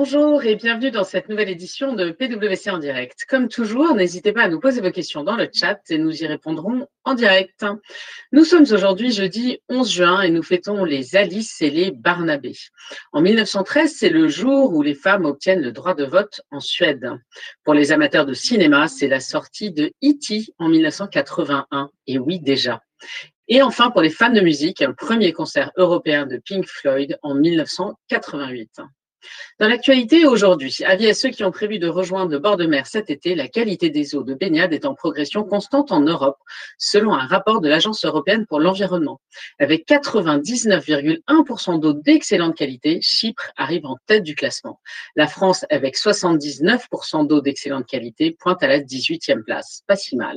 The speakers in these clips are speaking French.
Bonjour et bienvenue dans cette nouvelle édition de PwC en direct. Comme toujours, n'hésitez pas à nous poser vos questions dans le chat et nous y répondrons en direct. Nous sommes aujourd'hui jeudi 11 juin et nous fêtons les Alice et les Barnabé. En 1913, c'est le jour où les femmes obtiennent le droit de vote en Suède. Pour les amateurs de cinéma, c'est la sortie de E.T. en 1981. Et oui, déjà. Et enfin, pour les fans de musique, un premier concert européen de Pink Floyd en 1988. Dans l'actualité aujourd'hui, avis à ceux qui ont prévu de rejoindre le bord de mer cet été, la qualité des eaux de baignade est en progression constante en Europe, selon un rapport de l'Agence européenne pour l'environnement. Avec 99,1% d'eau d'excellente qualité, Chypre arrive en tête du classement. La France, avec 79% d'eau d'excellente qualité, pointe à la 18e place. Pas si mal.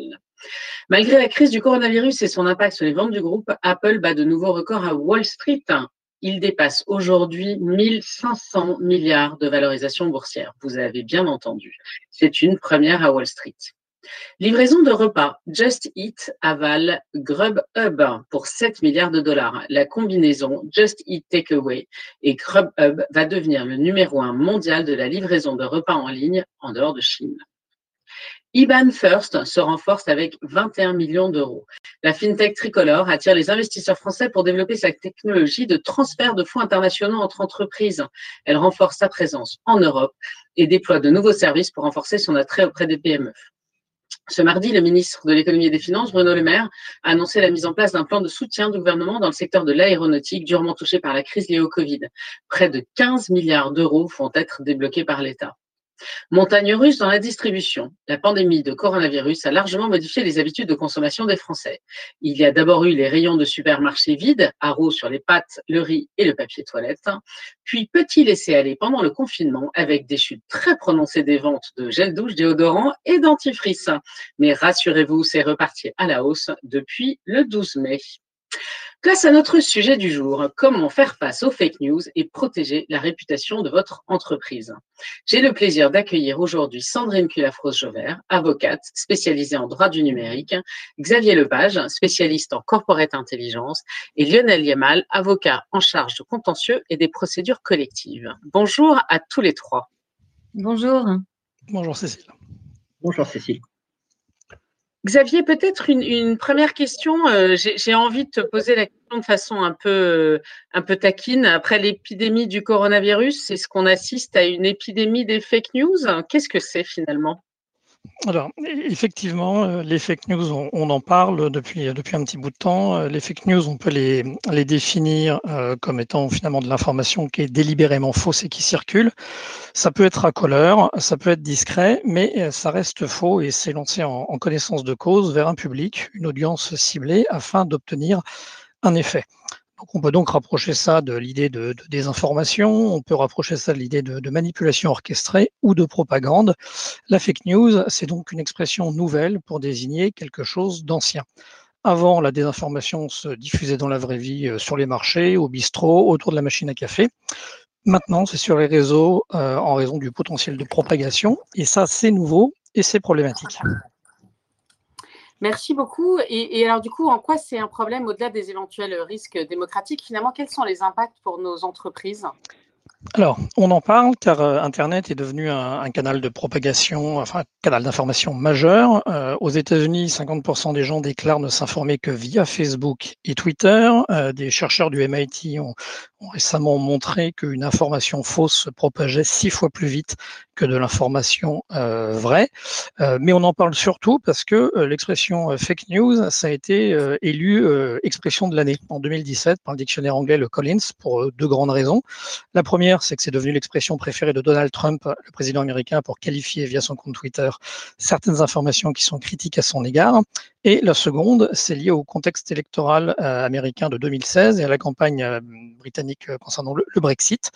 Malgré la crise du coronavirus et son impact sur les ventes du groupe, Apple bat de nouveaux records à Wall Street il dépasse aujourd'hui 1500 milliards de valorisation boursière. Vous avez bien entendu. C'est une première à Wall Street. Livraison de repas. Just Eat avale Grubhub pour 7 milliards de dollars. La combinaison Just Eat Takeaway et Grubhub va devenir le numéro un mondial de la livraison de repas en ligne en dehors de Chine. IBAN First se renforce avec 21 millions d'euros. La fintech tricolore attire les investisseurs français pour développer sa technologie de transfert de fonds internationaux entre entreprises. Elle renforce sa présence en Europe et déploie de nouveaux services pour renforcer son attrait auprès des PME. Ce mardi, le ministre de l'économie et des finances, Bruno Le Maire, a annoncé la mise en place d'un plan de soutien du gouvernement dans le secteur de l'aéronautique durement touché par la crise liée au Covid. Près de 15 milliards d'euros vont être débloqués par l'État. Montagne russe dans la distribution. La pandémie de coronavirus a largement modifié les habitudes de consommation des Français. Il y a d'abord eu les rayons de supermarchés vides, haro sur les pâtes, le riz et le papier toilette, puis petit laissé aller pendant le confinement avec des chutes très prononcées des ventes de gel douche, déodorant et dentifrice. Mais rassurez-vous, c'est reparti à la hausse depuis le 12 mai. Place à notre sujet du jour, comment faire face aux fake news et protéger la réputation de votre entreprise? J'ai le plaisir d'accueillir aujourd'hui Sandrine Culafros-Jovert, avocate spécialisée en droit du numérique, Xavier Lepage, spécialiste en corporate intelligence, et Lionel Yamal, avocat en charge de contentieux et des procédures collectives. Bonjour à tous les trois. Bonjour. Bonjour Cécile. Bonjour Cécile. Xavier, peut-être une, première question. Euh, j'ai envie de te poser la question de façon un peu, euh, un peu taquine. Après l'épidémie du coronavirus, est-ce qu'on assiste à une épidémie des fake news? Qu'est-ce que c'est finalement? Alors, effectivement, euh, les fake news, on, en parle depuis, depuis un petit bout de temps. Euh, les fake news, on peut les, définir euh, comme étant finalement de l'information qui est délibérément fausse et qui circule. Ça peut être à couleur, ça peut être discret, mais ça reste faux et c'est lancé en connaissance de cause vers un public, une audience ciblée, afin d'obtenir un effet on peut donc rapprocher ça de l'idée de, désinformation, on peut rapprocher ça de l'idée de, manipulation orchestrée ou de propagande. La fake news, c'est donc une expression nouvelle pour désigner quelque chose d'ancien. Avant, la désinformation se diffusait dans la vraie vie euh, sur les marchés, au bistrot, autour de la machine à café. Maintenant, c'est sur les réseaux euh, en raison du potentiel de propagation. Et ça, c'est nouveau et c'est problématique. Merci beaucoup. Et, alors, du coup, en quoi c'est un problème au-delà des éventuels risques démocratiques? Finalement, quels sont les impacts pour nos entreprises? Alors, on en parle car euh, Internet est devenu un, canal de propagation, enfin un canal d'information majeur. Euh, aux États-Unis, 50% des gens déclarent ne s'informer que via Facebook et Twitter. Euh, des chercheurs du MIT ont, récemment montré qu'une information fausse se propageait six fois plus vite que de l'information vraie. Mais on en parle surtout parce que l'expression fake news, ça a été élu expression de l'année en 2017 par le dictionnaire anglais le Collins pour deux grandes raisons. La première, c'est que c'est devenu l'expression préférée de Donald Trump, le président américain, pour qualifier via son compte Twitter certaines informations qui sont critiques à son égard. Et la seconde, c'est lié au contexte électoral euh, américain de 2016 et à la campagne euh, britannique euh, concernant le, Brexit,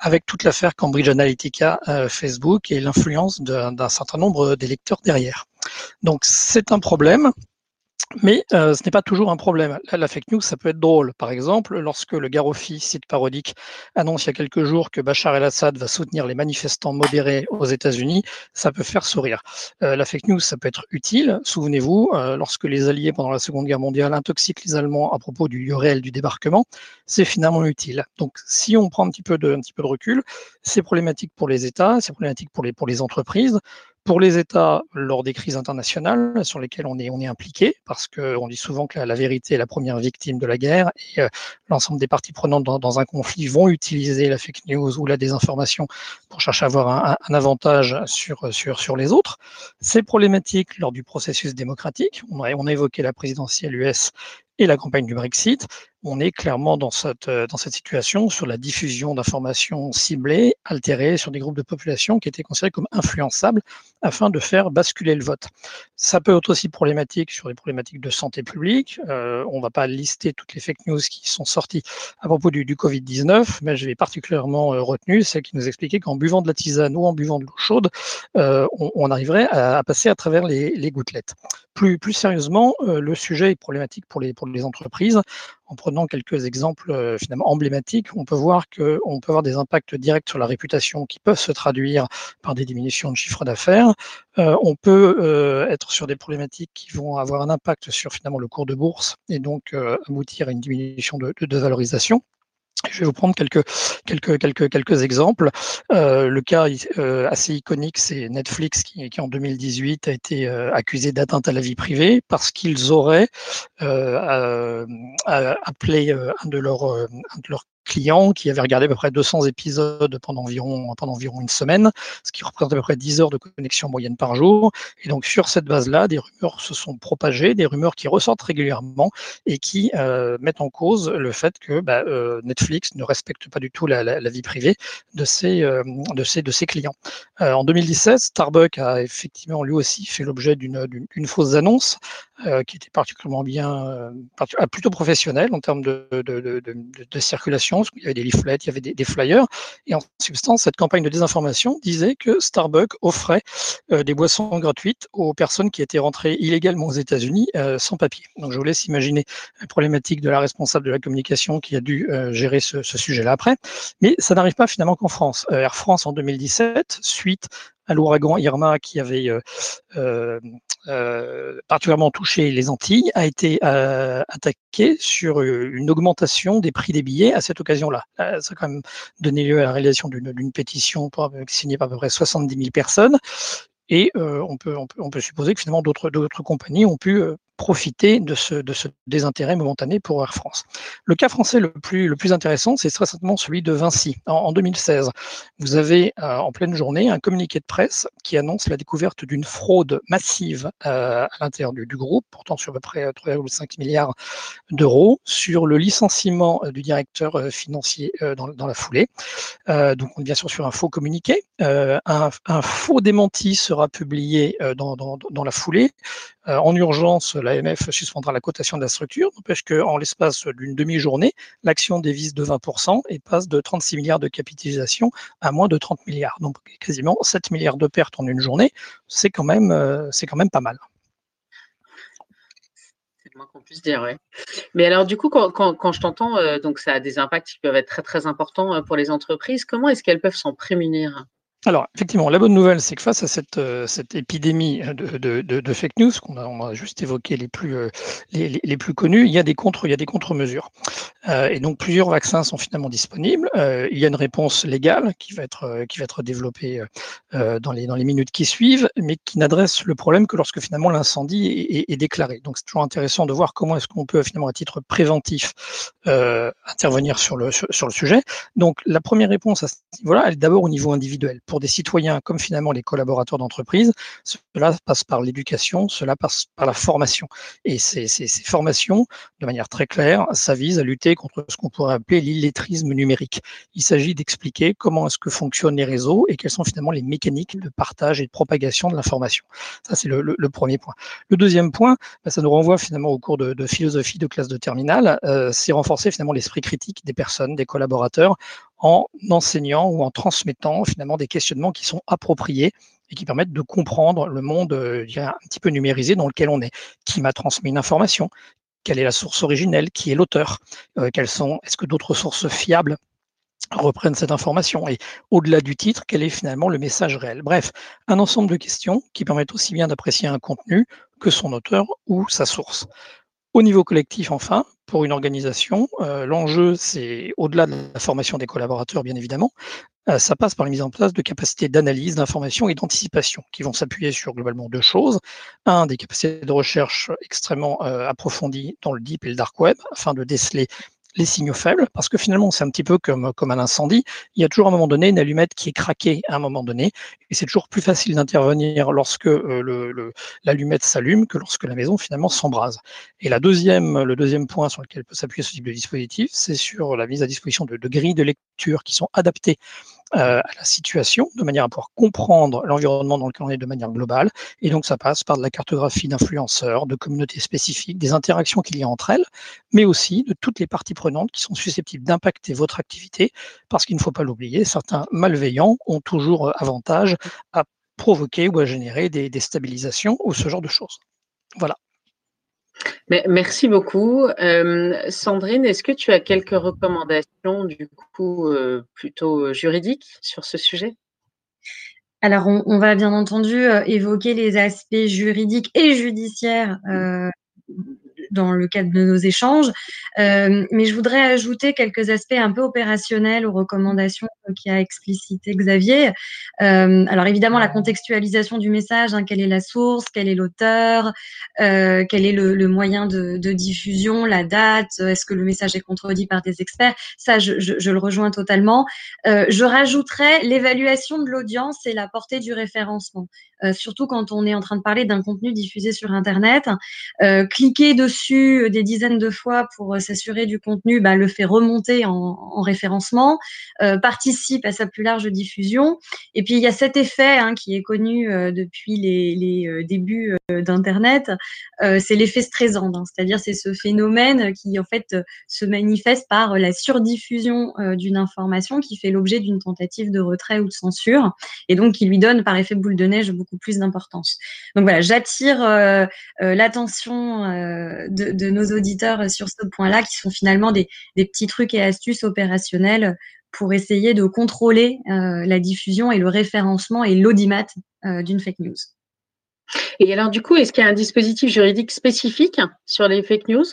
avec toute l'affaire Cambridge Analytica, Facebook et l'influence d'un certain nombre d'électeurs derrière. Donc c'est un problème Mais euh, ce n'est pas toujours un problème. La, fake news, ça peut être drôle. Par exemple, lorsque le Garofi, site parodique, annonce il y a quelques jours que Bachar el-Assad va soutenir les manifestants modérés aux États-Unis, ça peut faire sourire. Euh, la fake news, ça peut être utile. Souvenez-vous, euh, lorsque les Alliés, pendant la Seconde Guerre mondiale, intoxiquent les Allemands à propos du lieu réel du débarquement, c'est finalement utile. Donc, si on prend un petit peu de, un petit peu de recul, c'est problématique pour les États, c'est problématique pour les, pour les entreprises pour les États lors des crises internationales sur lesquelles on est, impliqué, parce qu'on dit souvent que la, vérité est la première victime de la guerre, et euh, l'ensemble des parties prenantes dans, un conflit vont utiliser la fake news ou la désinformation pour chercher à avoir un, avantage sur, sur, sur les autres. C'est problématique lors du processus démocratique. On a évoqué la présidentielle US et la campagne du Brexit, on est clairement dans cette, euh, dans cette situation sur la diffusion d'informations ciblées, altérées sur des groupes de population qui étaient considérés comme influençables afin de faire basculer le vote. Ça peut être aussi problématique sur les problématiques de santé publique. Euh, on ne va pas lister toutes les fake news qui sont sorties à propos du, du Covid-19, mais je vais particulièrement euh, retenu celle qui nous expliquait qu'en buvant de la tisane ou en buvant de l'eau chaude, euh, on, arriverait à, passer à travers les, gouttelettes. Plus, sérieusement, le sujet est problématique pour les, pour les entreprises en prenant quelques exemples finalement emblématiques, on peut voir qu'on peut avoir des impacts directs sur la réputation qui peuvent se traduire par des diminutions de chiffre d'affaires. On peut euh, sur des problématiques qui vont avoir un impact sur finalement le cours de bourse et donc aboutir à une diminution de, de valorisation. Je vais vous prendre quelques, quelques, quelques, quelques exemples. Euh, le cas euh, assez iconique, c'est Netflix qui, qui, en 2018 a été euh, accusé d'atteinte à la vie privée parce qu'ils auraient euh, appelé un de leurs, clients qui avait regardé à peu près 200 épisodes pendant environ, pendant environ une semaine, ce qui représente à peu près 10 heures de connexion moyenne par jour. Et donc sur cette base-là, des rumeurs se sont propagées, des rumeurs qui ressortent régulièrement et qui euh, mettent en cause le fait que bah, euh, Netflix ne respecte pas du tout la, vie privée de ses, euh, de ses, de ses clients. En 2017, Starbucks a effectivement lui aussi fait l'objet d'une fausse annonce qui était particulièrement bien, plutôt professionnelle en termes de, de, de, de il y avait des leaflets, il y avait des, flyers. Et en substance, cette campagne de désinformation disait que Starbucks offrait euh, des boissons gratuites aux personnes qui étaient rentrées illégalement aux États-Unis euh, sans papier. Donc je vous laisse imaginer la problématique de la responsable de la communication qui a dû euh, gérer ce, ce sujet-là après. Mais ça n'arrive pas finalement qu'en France. Air France en 2017, suite à l'ouragan Irma qui avait euh, euh, euh, particulièrement touché les Antilles, a été attaqué sur une augmentation des prix des billets à cette occasion-là. Ça a quand même donné lieu à la réalisation d'une pétition signée par à peu près 70 000 personnes. Et on, peut, on, peut, on peut supposer que finalement d'autres compagnies ont pu profiter de ce, de ce désintérêt momentané pour Air France. Le cas français le plus, le plus intéressant, c'est très certainement celui de Vinci. En, en 2016, vous avez euh, en pleine journée un communiqué de presse qui annonce la découverte d'une fraude massive euh, à l'intérieur du, du, groupe, portant sur à peu près 3,5 milliards d'euros, sur le licenciement euh, du directeur euh, financier euh, dans, dans, la foulée. donc on est bien sûr sur un faux communiqué. Un, un, faux démenti sera publié dans, dans, dans la foulée. En urgence, l'AMF suspendra la cotation de la structure, n'empêche qu'en l'espace d'une demi-journée, l'action dévise de 20% et passe de 36 milliards de capitalisation à moins de 30 milliards. Donc quasiment 7 milliards de pertes en une journée, c'est quand même, euh, c'est quand même pas mal. C'est le moins qu'on puisse dire, oui. Mais alors, du coup, quand, je t'entends, euh, donc ça a des impacts qui peuvent être très, très importants euh, pour les entreprises. Comment est-ce qu'elles peuvent s'en prémunir? Alors, effectivement, la bonne nouvelle, c'est que face à cette, euh, cette épidémie de, de, de, fake news, qu'on a, on a juste évoqué les plus, euh, les, les, plus connus, il y a des contre, il y a des contre-mesures. Euh, et donc, plusieurs vaccins sont finalement disponibles. Euh, il y a une réponse légale qui va être, euh, qui va être développée dans, les, dans les minutes qui suivent, mais qui n'adresse le problème que lorsque finalement l'incendie est, est, déclaré. Donc, c'est toujours intéressant de voir comment est-ce qu'on peut finalement, à titre préventif, intervenir sur le, sur, le sujet. Donc, la première réponse à ce niveau-là, elle est d'abord au niveau individuel pour des citoyens comme finalement les collaborateurs d'entreprise, cela passe par l'éducation, cela passe par la formation. Et ces, formations, de manière très claire, ça vise à lutter contre ce qu'on pourrait appeler l'illettrisme numérique. Il s'agit d'expliquer comment est-ce que fonctionnent les réseaux et quelles sont finalement les mécaniques de partage et de propagation de l'information. Ça, c'est le, premier point. Le deuxième point, bah, ça nous renvoie finalement au cours de, de philosophie de classe de terminale, euh, c'est renforcer finalement l'esprit critique des personnes, des collaborateurs, en enseignant ou en transmettant finalement des questionnements qui sont appropriés et qui permettent de comprendre le monde un petit peu numérisé dans lequel on est. Qui m'a transmis une information? Quelle est la source originelle? Qui est l'auteur? Quelles sont Est-ce que d'autres sources fiables reprennent cette information? Et au-delà du titre, quel est finalement le message réel? Bref, un ensemble de questions qui permettent aussi bien d'apprécier un contenu que son auteur ou sa source. Au niveau collectif, enfin, pour une organisation, euh, l'enjeu, c'est au-delà de la formation des collaborateurs, bien évidemment, euh, ça passe par la mise en place de capacités d'analyse, d'information et d'anticipation qui vont s'appuyer sur globalement deux choses. Un, des capacités de recherche extrêmement euh, approfondies dans le deep et le dark web afin de déceler les signaux faibles, parce que finalement, c'est un petit peu comme, comme un incendie. Il y a toujours à un moment donné une allumette qui est craquée à un moment donné, et c'est toujours plus facile d'intervenir lorsque euh, l'allumette s'allume que lorsque la maison finalement s'embrase. Et la deuxième, le deuxième point sur lequel peut s'appuyer ce type de dispositif, c'est sur la mise à disposition de, de grilles de lecture qui sont adaptées à la situation, de manière à pouvoir comprendre l'environnement dans lequel on est de manière globale. Et donc, ça passe par de la cartographie d'influenceurs, de communautés spécifiques, des interactions qu'il y a entre elles, mais aussi de toutes les parties prenantes qui sont susceptibles d'impacter votre activité, parce qu'il ne faut pas l'oublier, certains malveillants ont toujours euh, avantage à provoquer ou à générer des déstabilisations ou ce genre de choses. Voilà. Merci beaucoup. Euh, Sandrine, est-ce que tu as quelques recommandations du coup euh, plutôt euh, juridiques sur ce sujet? Alors, on, va bien entendu évoquer les aspects juridiques et judiciaires dans le cadre de nos échanges. Euh, mais je voudrais ajouter quelques aspects un peu opérationnels aux recommandations qu'a explicité Xavier. Euh, alors évidemment, la contextualisation du message, hein, quelle est la source, quel est l'auteur, euh, quel est le, moyen de, diffusion, la date, est-ce que le message est contredit par des experts Ça, je, je, le rejoins totalement. Je rajouterais l'évaluation de l'audience et la portée du référencement. Euh, surtout quand on est en train de parler d'un contenu diffusé sur Internet. Euh, cliquer dessus euh, des dizaines de fois pour s'assurer du contenu bah, le fait remonter en, en référencement, participe à sa plus large diffusion. Et puis il y a cet effet hein, qui est connu depuis les débuts d'Internet, c'est l'effet stressant, hein. c'est-à-dire c'est ce phénomène qui en fait se manifeste par la surdiffusion d'une information qui fait l'objet d'une tentative de retrait ou de censure, et donc qui lui donne par effet boule de neige beaucoup plus d'importance. Donc voilà, j'attire euh, euh, l'attention euh, de, nos auditeurs sur ce point-là, qui sont finalement des, petits trucs et astuces opérationnels pour essayer de contrôler la diffusion et le référencement et l'audimat d'une fake news. Et alors du coup, est-ce qu'il y a un dispositif juridique spécifique sur les fake news?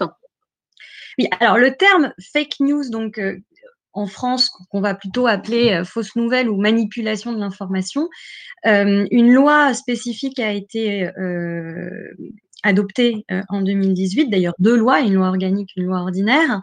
Oui, alors le terme fake news, donc en France qu'on va plutôt appeler euh, fausse nouvelle ou manipulation de l'information. Euh, une loi spécifique a été euh, adoptée en 2018, d'ailleurs deux lois, une loi organique, une loi ordinaire,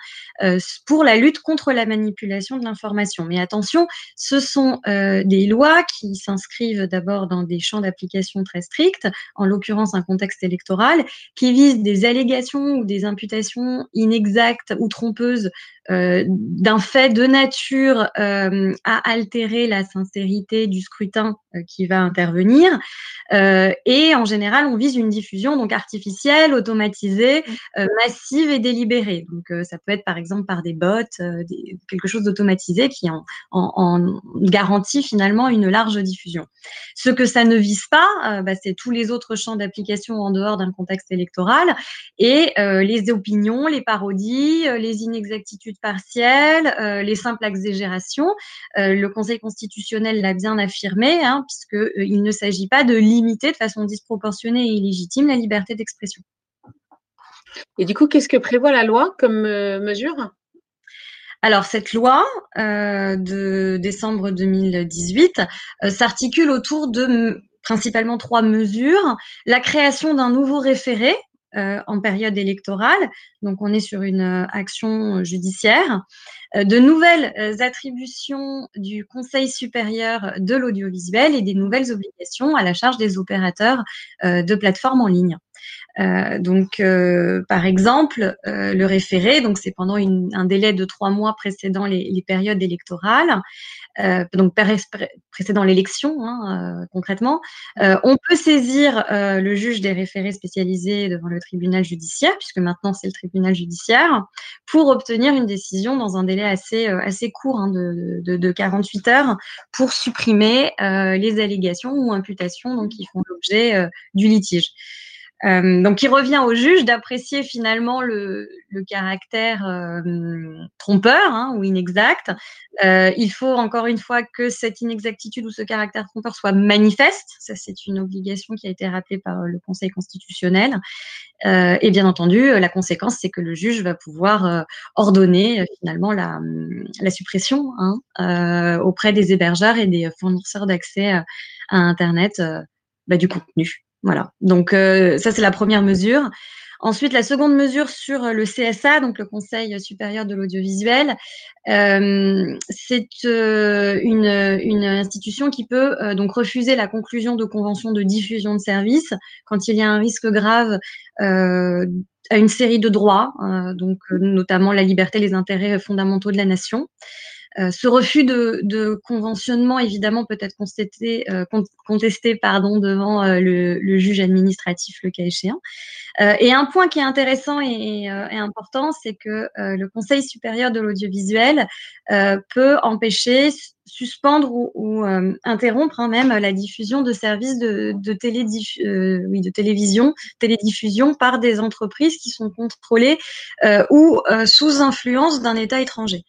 pour la lutte contre la manipulation de l'information. Mais attention, ce sont des lois qui s'inscrivent d'abord dans des champs d'application très stricts, en l'occurrence un contexte électoral, qui visent des allégations ou des imputations inexactes ou trompeuses euh, d'un fait de nature euh, à altérer la sincérité du scrutin euh, qui va intervenir. et en général, on vise une diffusion donc artificielle, automatisée, mmh. massive et délibérée. Donc, ça peut être par exemple par des bots, quelque chose d'automatisé qui en, en, garantit finalement une large diffusion. Ce que ça ne vise pas, bah, c'est tous les autres champs d'application en dehors d'un contexte électoral et les opinions, les parodies, les inexactitudes partielle, euh, les simples exagérations. Euh, le Conseil constitutionnel l'a bien affirmé, hein, puisqu'il euh, ne s'agit pas de limiter de façon disproportionnée et illégitime la liberté d'expression. Et du coup, qu'est-ce que prévoit la loi comme mesure? Alors, cette loi de décembre 2018 s'articule autour de principalement trois mesures. La création d'un nouveau référé euh, en période électorale. Donc, on est sur une euh, action judiciaire. Euh, de nouvelles attributions du Conseil supérieur de l'audiovisuel et des nouvelles obligations à la charge des opérateurs de plateformes en ligne. Donc, par exemple, le référé, donc c'est pendant un délai de trois mois précédant les, les périodes électorales, euh, donc précédant l'élection hein, euh, concrètement, euh, on peut saisir le juge des référés spécialisés devant le tribunal judiciaire, puisque maintenant c'est le tribunal judiciaire, pour obtenir une décision dans un délai assez, assez court hein, de, de, de, 48 heures pour supprimer les allégations ou imputations donc, qui font l'objet du litige. Euh, donc, il revient au juge d'apprécier finalement le, le caractère euh, trompeur hein, ou inexact. Euh, il faut encore une fois que cette inexactitude ou ce caractère trompeur soit manifeste. Ça, c'est une obligation qui a été rappelée par le Conseil constitutionnel. Euh, et bien entendu, la conséquence, c'est que le juge va pouvoir euh, ordonner finalement la, la suppression hein, auprès des hébergeurs et des fournisseurs d'accès à Internet bah, du contenu. Voilà. Donc euh, ça c'est la première mesure. Ensuite, la seconde mesure sur le CSA, donc le Conseil supérieur de l'audiovisuel, euh, c'est euh, une, institution qui peut euh, donc refuser la conclusion de conventions de diffusion de services quand il y a un risque grave euh, à une série de droits, donc notamment la liberté, les intérêts fondamentaux de la nation. Euh, ce refus de, de, conventionnement, évidemment, peut être contesté, euh, contesté pardon, devant euh, le, le, juge administratif, le cas échéant. et un point qui est intéressant et, et important, c'est que le Conseil supérieur de l'audiovisuel peut empêcher, suspendre ou, ou interrompre hein, même la diffusion de services de, de, oui, de télévision, télédiffusion par des entreprises qui sont contrôlées ou sous influence d'un État étranger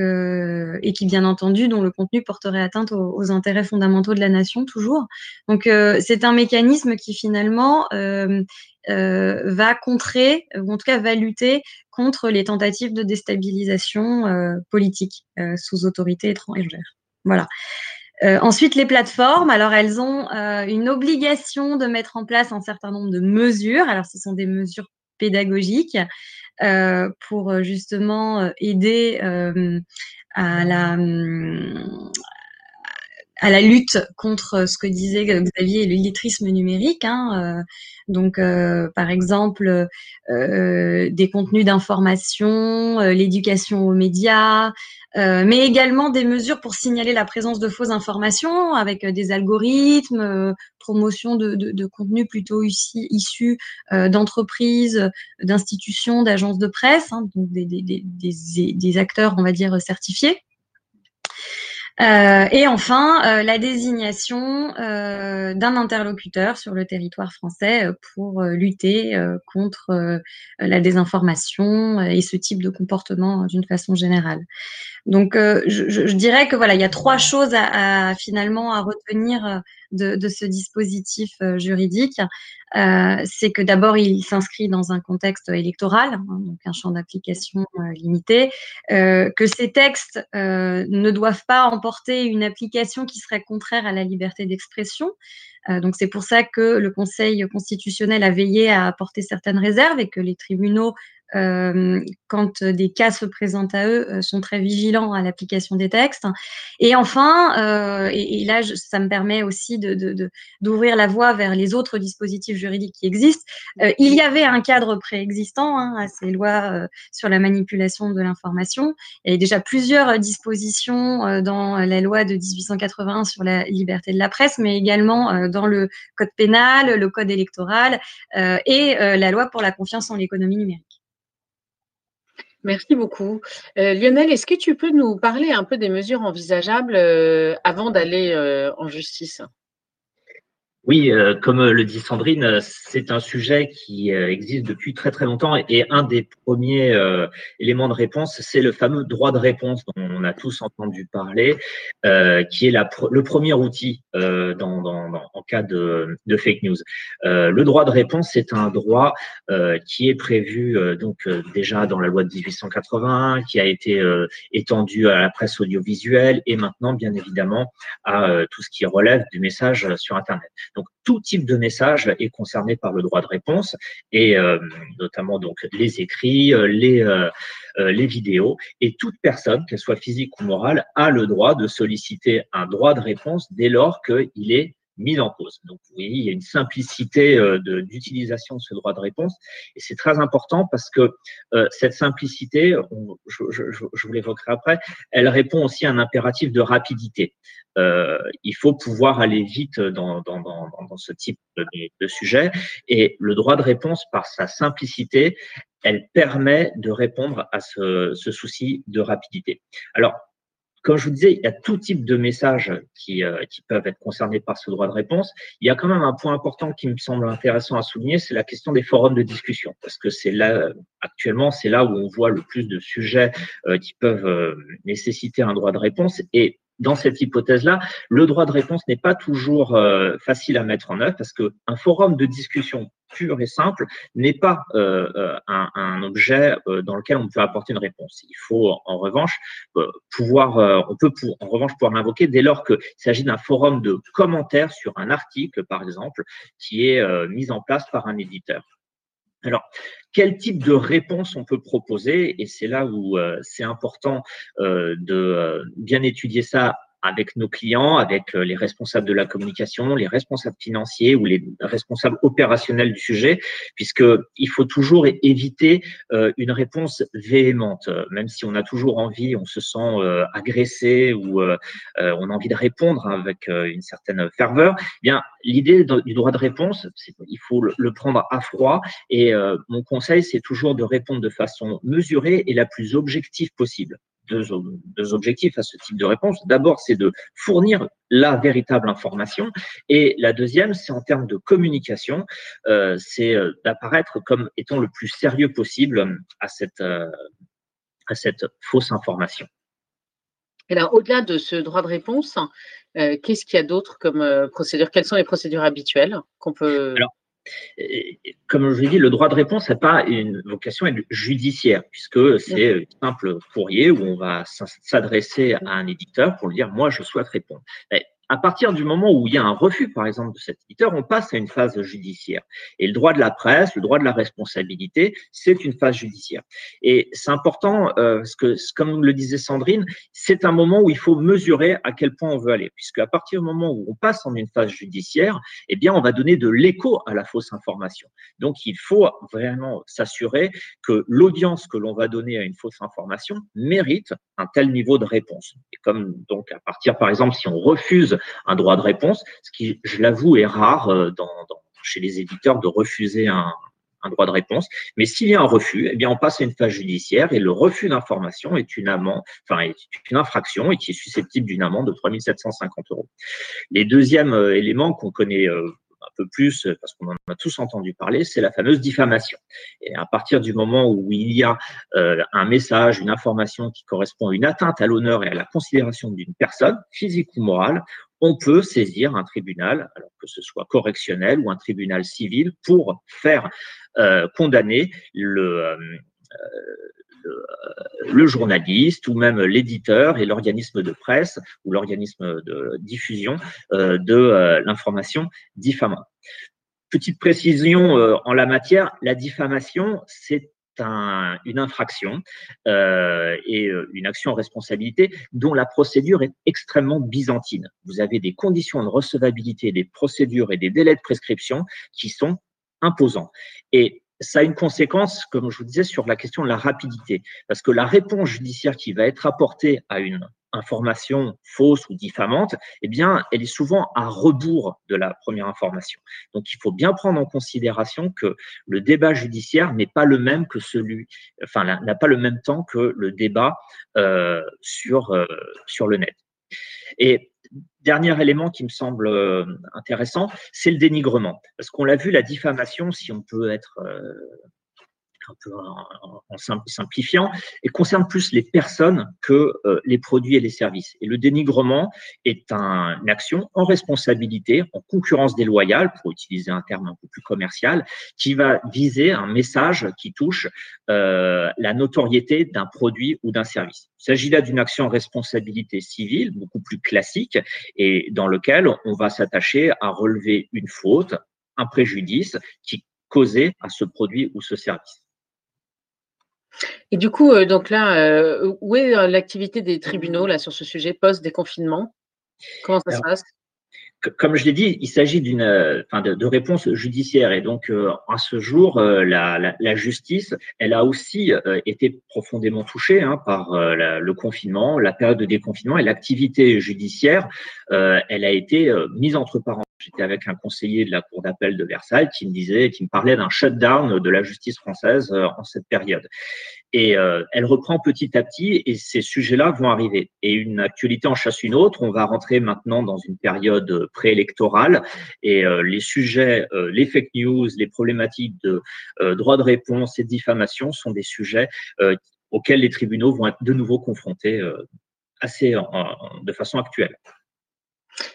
euh, et qui bien entendu dont le contenu porterait atteinte aux, intérêts fondamentaux de la nation toujours. Donc euh, c'est un mécanisme qui finalement euh, va contrer, ou en tout cas va lutter contre les tentatives de déstabilisation politique sous autorité étrangère. Voilà. ensuite, les plateformes, alors elles ont une obligation de mettre en place un certain nombre de mesures. Alors, ce sont des mesures pédagogiques pour euh, justement euh, aider à la hum, à la lutte contre ce que disait Xavier, l'illettrisme numérique. Hein, donc, par exemple, des contenus d'information, l'éducation aux médias, mais également des mesures pour signaler la présence de fausses informations avec des algorithmes, promotion de, de, contenus plutôt issus euh, d'entreprises, d'institutions, d'agences de presse, hein, donc des, acteurs, on va dire, certifiés. Euh, et enfin, euh, la désignation euh, d'un interlocuteur sur le territoire français pour lutter contre la désinformation et ce type de comportement d'une façon générale. Donc, je, dirais que voilà, il y a trois choses à, finalement à retenir de, ce dispositif juridique. C'est que d'abord, il s'inscrit dans un contexte électoral, hein, donc un champ d'application limité, que ces textes ne doivent pas emporter une application qui serait contraire à la liberté d'expression. donc c'est pour ça que le Conseil constitutionnel a veillé à apporter certaines réserves et que les tribunaux euh, quand des cas se présentent à eux, euh, sont très vigilants à l'application des textes. Et enfin, euh, et, là, ça me permet aussi d'ouvrir de, de, la voie vers les autres dispositifs juridiques qui existent. il y avait un cadre préexistant hein, à ces lois sur la manipulation de l'information. Il y avait déjà plusieurs dispositions dans la loi de 1881 sur la liberté de la presse, mais également dans le code pénal, le code électoral et la loi pour la confiance en l'économie numérique. Merci beaucoup. Euh, Lionel, est-ce que tu peux nous parler un peu des mesures envisageables euh, avant d'aller euh, en justice? Oui, euh, comme le dit Sandrine, euh, c'est un sujet qui euh, existe depuis très très longtemps et un des premiers éléments de réponse, c'est le fameux droit de réponse dont on a tous entendu parler, qui est la, le premier outil dans, dans, dans, en cas de, de fake news. le droit de réponse, c'est un droit qui est prévu donc déjà dans la loi de 1881, qui a été étendu à la presse audiovisuelle et maintenant bien évidemment à tout ce qui relève du message sur Internet. Donc, tout type de message est concerné par le droit de réponse et euh, notamment donc les écrits, euh, euh, les vidéos. Et toute personne, qu'elle soit physique ou morale, a le droit de solliciter un droit de réponse dès lors qu'il est mise en cause. Donc, vous voyez, il y a une simplicité d'utilisation de, ce droit de réponse et c'est très important parce que cette simplicité, je, je, je vous l'évoquerai après, elle répond aussi à un impératif de rapidité. Euh, il faut pouvoir aller vite dans, dans, dans, dans ce type de, de, sujet. Et le droit de réponse, par sa simplicité, elle permet de répondre à ce, ce souci de rapidité. Alors, comme je vous disais, il y a tout type de messages qui, euh, qui, peuvent être concernés par ce droit de réponse. Il y a quand même un point important qui me semble intéressant à souligner, c'est la question des forums de discussion, parce que c'est là, actuellement, c'est là où on voit le plus de sujets euh, qui peuvent euh, nécessiter un droit de réponse. Et dans cette hypothèse-là, le droit de réponse n'est pas toujours euh, facile à mettre en œuvre parce qu'un forum de discussion pur et simple n'est pas euh, euh, un, objet dans lequel on peut apporter une réponse. Il faut en revanche pouvoir, on peut en revanche pouvoir l'invoquer dès lors qu'il s'agit d'un forum de commentaires sur un article, par exemple, qui est mis en place par un éditeur. Alors, quel type de réponse on peut proposer? Et c'est là où euh, c'est important euh, de euh, bien étudier ça avec nos clients, avec euh, les responsables de la communication, les responsables financiers ou les responsables opérationnels du sujet, puisque il faut toujours éviter euh, une réponse véhémente, même si on a toujours envie, on se sent euh, agressé ou on a envie de répondre avec une certaine ferveur. Eh bien, l'idée du droit de réponse, il faut le prendre à froid. Et mon conseil, c'est toujours de répondre de façon mesurée et la plus objective possible deux, objectifs à ce type de réponse. D'abord, c'est de fournir la véritable information. Et la deuxième, c'est en termes de communication, euh, c'est euh, d'apparaître comme étant le plus sérieux possible à cette, euh, à cette fausse information. alors, au-delà de ce droit de réponse, qu'est-ce qu'il y a d'autre comme procédure? Quelles sont les procédures habituelles qu'on peut comme je l'ai dit, le droit de réponse n'a pas une vocation judiciaire, puisque c'est un simple courrier où on va s'adresser à un éditeur pour lui dire moi je souhaite répondre à partir du moment où il y a un refus, par exemple, de cet éditeur, on passe à une phase judiciaire. Et le droit de la presse, le droit de la responsabilité, c'est une phase judiciaire. Et c'est important euh, parce que, comme le disait Sandrine, c'est un moment où il faut mesurer à quel point on veut aller, puisque à partir du moment où on passe en une phase judiciaire, eh bien, on va donner de l'écho à la fausse information. Donc, il faut vraiment s'assurer que l'audience que l'on va donner à une fausse information mérite un tel niveau de réponse. Et comme donc à partir, par exemple, si on refuse un droit de réponse, ce qui, je l'avoue, est rare euh, dans, chez les éditeurs de refuser un, droit de réponse. Mais s'il y a un refus, eh bien, on passe à une phase judiciaire et le refus d'information est une amende, enfin, est une infraction et qui est susceptible d'une amende de 3 750 euros. Les deuxièmes euh, éléments qu'on connaît euh, un peu plus, parce qu'on en a tous entendu parler, c'est la fameuse diffamation. Et à partir du moment où il y a euh, un message, une information qui correspond à une atteinte à l'honneur et à la considération d'une personne, physique ou morale, on peut saisir un tribunal, alors que ce soit correctionnel ou un tribunal civil, pour faire euh, condamner le, euh, le journaliste ou même l'éditeur et l'organisme de presse ou l'organisme de diffusion euh, de euh, l'information diffamante. Petite précision euh, en la matière, la diffamation, c'est une infraction et une action en responsabilité dont la procédure est extrêmement byzantine. Vous avez des conditions de recevabilité, des procédures et des délais de prescription qui sont imposants. Ça a une conséquence, comme je vous disais, sur la question de la rapidité. Parce que la réponse judiciaire qui va être apportée à une information fausse ou diffamante, eh bien, elle est souvent à rebours de la première information. Donc, il faut bien prendre en considération que le débat judiciaire n'est pas le même que celui, enfin, n'a pas le même temps que le débat euh, sur, euh, sur le net. Et Dernier élément qui me semble euh, intéressant, c'est le dénigrement. Parce qu'on l'a vu, la diffamation, si on peut être euh, un peu en, simplifiant, et concerne plus les personnes que euh, les produits et les services. Et le dénigrement est une action en responsabilité, en concurrence déloyale, pour utiliser un terme un peu plus commercial, qui va viser un message qui touche euh, la notoriété d'un produit ou d'un service. Il s'agit là d'une action en responsabilité civile, beaucoup plus classique, et dans lequel on va s'attacher à relever une faute, un préjudice qui causait à ce produit ou ce service. Et du coup, euh, donc là, euh, où est euh, l'activité des tribunaux là sur ce sujet post-déconfinement? Comment ça se passe? Comme je l'ai dit, il s'agit d'une, euh, enfin, de, de, réponse judiciaire et donc euh, à ce jour, euh, la, justice, elle a aussi été profondément touchée hein, par le confinement, la période de déconfinement et l'activité judiciaire, elle a été mise entre parenthèses. J'étais avec un conseiller de la cour d'appel de Versailles qui me disait, qui me parlait d'un shutdown de la justice française en cette période. Et euh, elle reprend petit à petit et ces sujets-là vont arriver. Et une actualité en chasse une autre. On va rentrer maintenant dans une période préélectorale et euh, les sujets, euh, les fake news, les problématiques de droit de réponse et de diffamation sont des sujets auxquels les tribunaux vont être de nouveau confrontés assez de façon actuelle.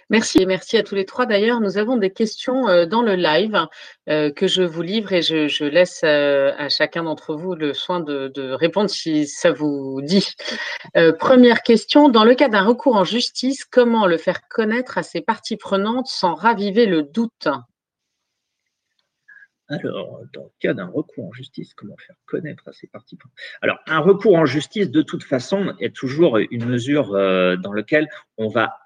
Merci et merci à tous les trois. D'ailleurs, nous avons des questions euh, dans le live euh, que je vous livre et je, laisse euh, à chacun d'entre vous le soin de, répondre si ça vous dit. première question, dans le cas d'un recours en justice, comment le faire connaître à ses parties prenantes sans raviver le doute? Alors, dans le cas d'un recours en justice, comment faire connaître à ses parties prenantes? Alors, un recours en justice, de toute façon, est toujours une mesure dans laquelle on va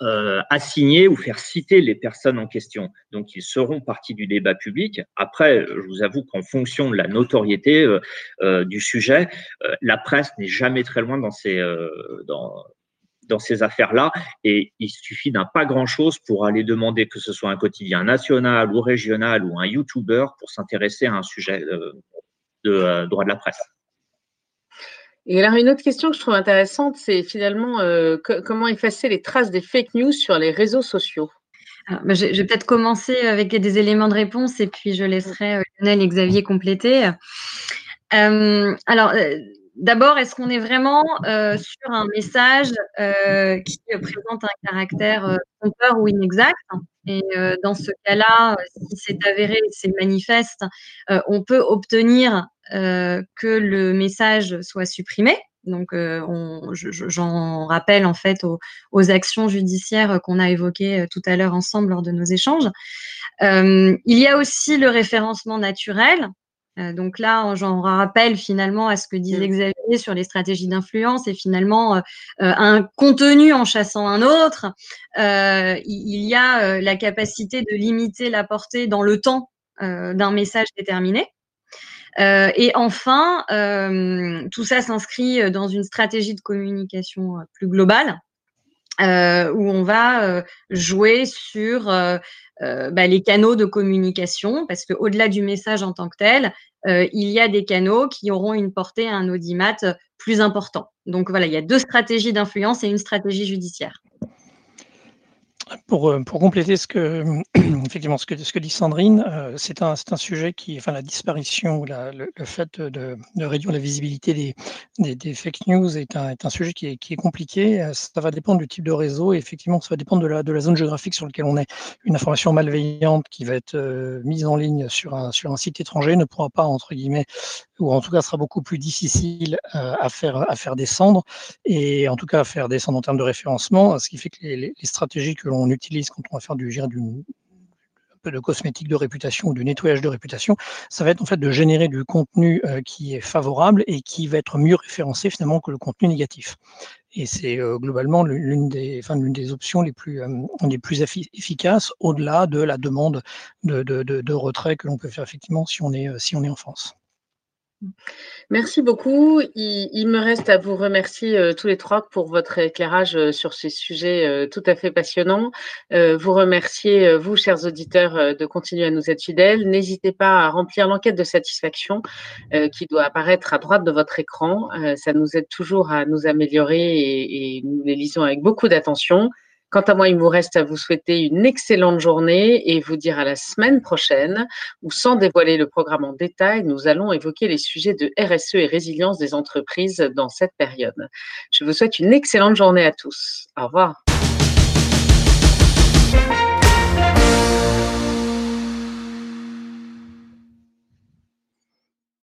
euh, assigner ou faire citer les personnes en question. Donc, ils seront partie du débat public. Après, je vous avoue qu'en fonction de la notoriété euh, euh, du sujet, la presse n'est jamais très loin dans ces, dans, dans ces affaires-là. Et il suffit d'un pas grand-chose pour aller demander que ce soit un quotidien national ou régional ou un YouTuber pour s'intéresser à un sujet de droit de la presse. Et alors, une autre question que je trouve intéressante, c'est finalement euh, comment effacer les traces des fake news sur les réseaux sociaux? Bah, je, vais peut-être commencer avec des éléments de réponse et puis je laisserai euh, Lionel et Xavier compléter. Euh, alors, d'abord, est-ce qu'on est vraiment sur un message qui présente un caractère trompeur ou inexact? Et dans ce cas-là, si c'est avéré, c'est manifeste, on peut obtenir euh, que le message soit supprimé. Donc, euh, j'en rappelle en fait aux, actions judiciaires qu'on a évoquées euh, tout à l'heure ensemble lors de nos échanges. il y a aussi le référencement naturel. Donc là, j'en rappelle finalement à ce que disait mm. Xavier sur les stratégies d'influence et finalement un contenu en chassant un autre. il y a la capacité de limiter la portée dans le temps d'un message déterminé. Euh, et enfin, euh, tout ça s'inscrit euh, dans une stratégie de communication plus globale. Où on va jouer sur bah, les canaux de communication, parce qu'au-delà du message en tant que tel, il y a des canaux qui auront une portée un audimat plus important. Donc voilà, il y a deux stratégies d'influence et une stratégie judiciaire. Pour, euh, pour, compléter ce que, effectivement, ce que, dit Sandrine, euh, c'est un, un, sujet qui, enfin, la disparition, la, le, fait de, réduire la visibilité des, des, des fake news est un, est un sujet qui est, qui est, compliqué. Euh, ça va dépendre du type de réseau et effectivement, ça va dépendre de la, de la zone géographique sur laquelle on est. Une information malveillante qui va être mise en ligne sur un, sur un site étranger ne pourra pas, entre guillemets, ou en tout cas sera beaucoup plus difficile à, faire, à faire descendre et en tout cas à faire descendre en termes de référencement, ce qui fait que les, les stratégies que l'on on utilise quand on va faire du, du un peu de cosmétique de réputation ou du nettoyage de réputation, ça va être en fait de générer du contenu euh, qui est favorable et qui va être mieux référencé finalement que le contenu négatif. Et c'est euh, globalement l'une des, des options les plus, euh, efficaces au-delà de la demande de, de, de retrait que l'on peut faire effectivement si on est, si on est en France. Merci beaucoup. Il, me reste à vous remercier euh, tous les trois pour votre éclairage euh, sur ces sujets euh, tout à fait passionnants. vous remercier, vous, chers auditeurs, de continuer à nous être fidèles. N'hésitez pas à remplir l'enquête de satisfaction qui doit apparaître à droite de votre écran. ça nous aide toujours à nous améliorer et, et nous les lisons avec beaucoup d'attention. Quant à moi, il me reste à vous souhaiter une excellente journée et vous dire à la semaine prochaine où, sans dévoiler le programme en détail, nous allons évoquer les sujets de RSE et résilience des entreprises dans cette période. Je vous souhaite une excellente journée à tous. Au revoir.